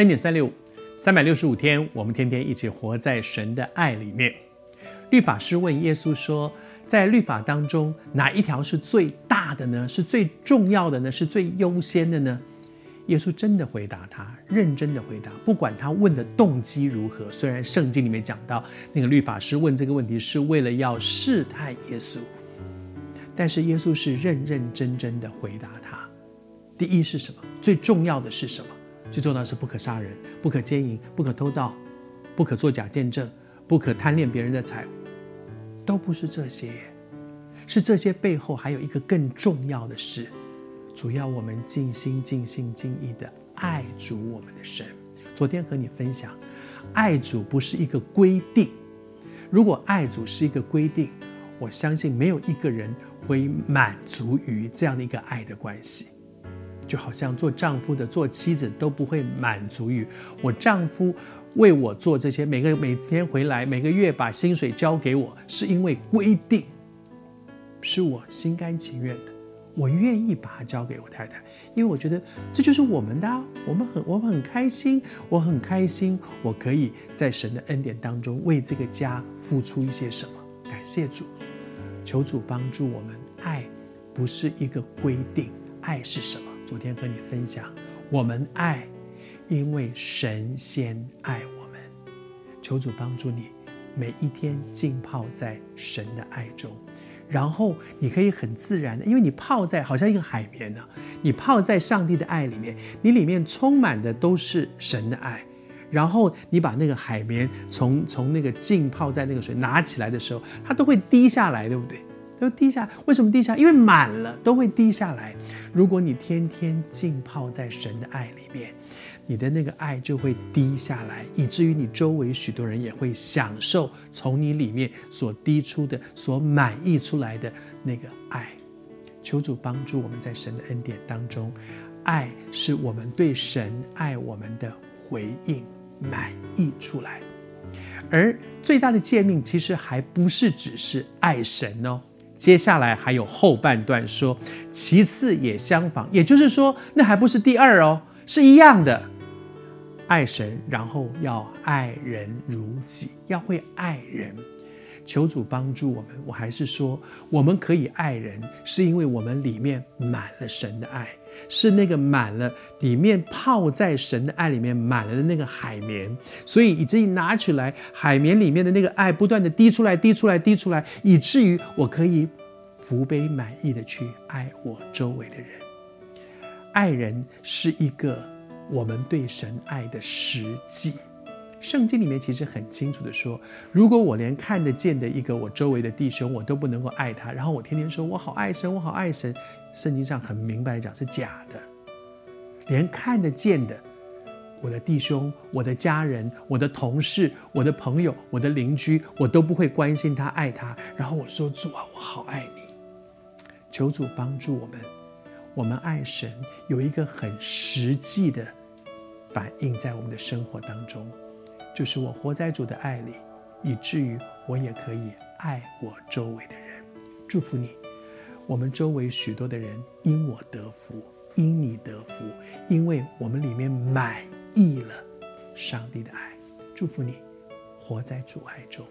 恩典三六五，三百六十五天，我们天天一起活在神的爱里面。律法师问耶稣说：“在律法当中，哪一条是最大的呢？是最重要的呢？是最优先的呢？”耶稣真的回答他，认真的回答，不管他问的动机如何。虽然圣经里面讲到那个律法师问这个问题是为了要试探耶稣，但是耶稣是认认真真的回答他。第一是什么？最重要的是什么？最重要的是不可杀人，不可奸淫，不可偷盗，不可作假见证，不可贪恋别人的财物。都不是这些，是这些背后还有一个更重要的事。主要我们尽心、尽心、尽意的爱主我们的神。昨天和你分享，爱主不是一个规定。如果爱主是一个规定，我相信没有一个人会满足于这样的一个爱的关系。就好像做丈夫的、做妻子都不会满足于我丈夫为我做这些，每个每天回来，每个月把薪水交给我，是因为规定，是我心甘情愿的。我愿意把它交给我太太，因为我觉得这就是我们的啊，我们很我们很开心，我很开心，我可以在神的恩典当中为这个家付出一些什么。感谢主，求主帮助我们。爱不是一个规定，爱是什么？昨天和你分享，我们爱，因为神先爱我们。求主帮助你，每一天浸泡在神的爱中。然后你可以很自然的，因为你泡在好像一个海绵呢，你泡在上帝的爱里面，你里面充满的都是神的爱。然后你把那个海绵从从那个浸泡在那个水拿起来的时候，它都会滴下来，对不对？都滴下。为什么滴下？因为满了都会滴下来。如果你天天浸泡在神的爱里面。你的那个爱就会滴下来，以至于你周围许多人也会享受从你里面所滴出的、所满溢出来的那个爱。求主帮助我们在神的恩典当中，爱是我们对神爱我们的回应，满溢出来。而最大的诫命其实还不是只是爱神哦，接下来还有后半段说，其次也相仿，也就是说，那还不是第二哦，是一样的。爱神，然后要爱人如己，要会爱人。求主帮助我们。我还是说，我们可以爱人，是因为我们里面满了神的爱，是那个满了里面泡在神的爱里面满了的那个海绵，所以以至于拿起来，海绵里面的那个爱不断的滴出来，滴出来，滴出来，以至于我可以福杯满溢的去爱我周围的人。爱人是一个。我们对神爱的实际，圣经里面其实很清楚的说，如果我连看得见的一个我周围的弟兄，我都不能够爱他，然后我天天说我好爱神，我好爱神，圣经上很明白讲是假的。连看得见的我的弟兄、我的家人、我的同事、我的朋友、我的邻居，我都不会关心他、爱他，然后我说主啊，我好爱你，求主帮助我们，我们爱神有一个很实际的。反映在我们的生活当中，就是我活在主的爱里，以至于我也可以爱我周围的人。祝福你，我们周围许多的人因我得福，因你得福，因为我们里面满意了上帝的爱。祝福你，活在主爱中。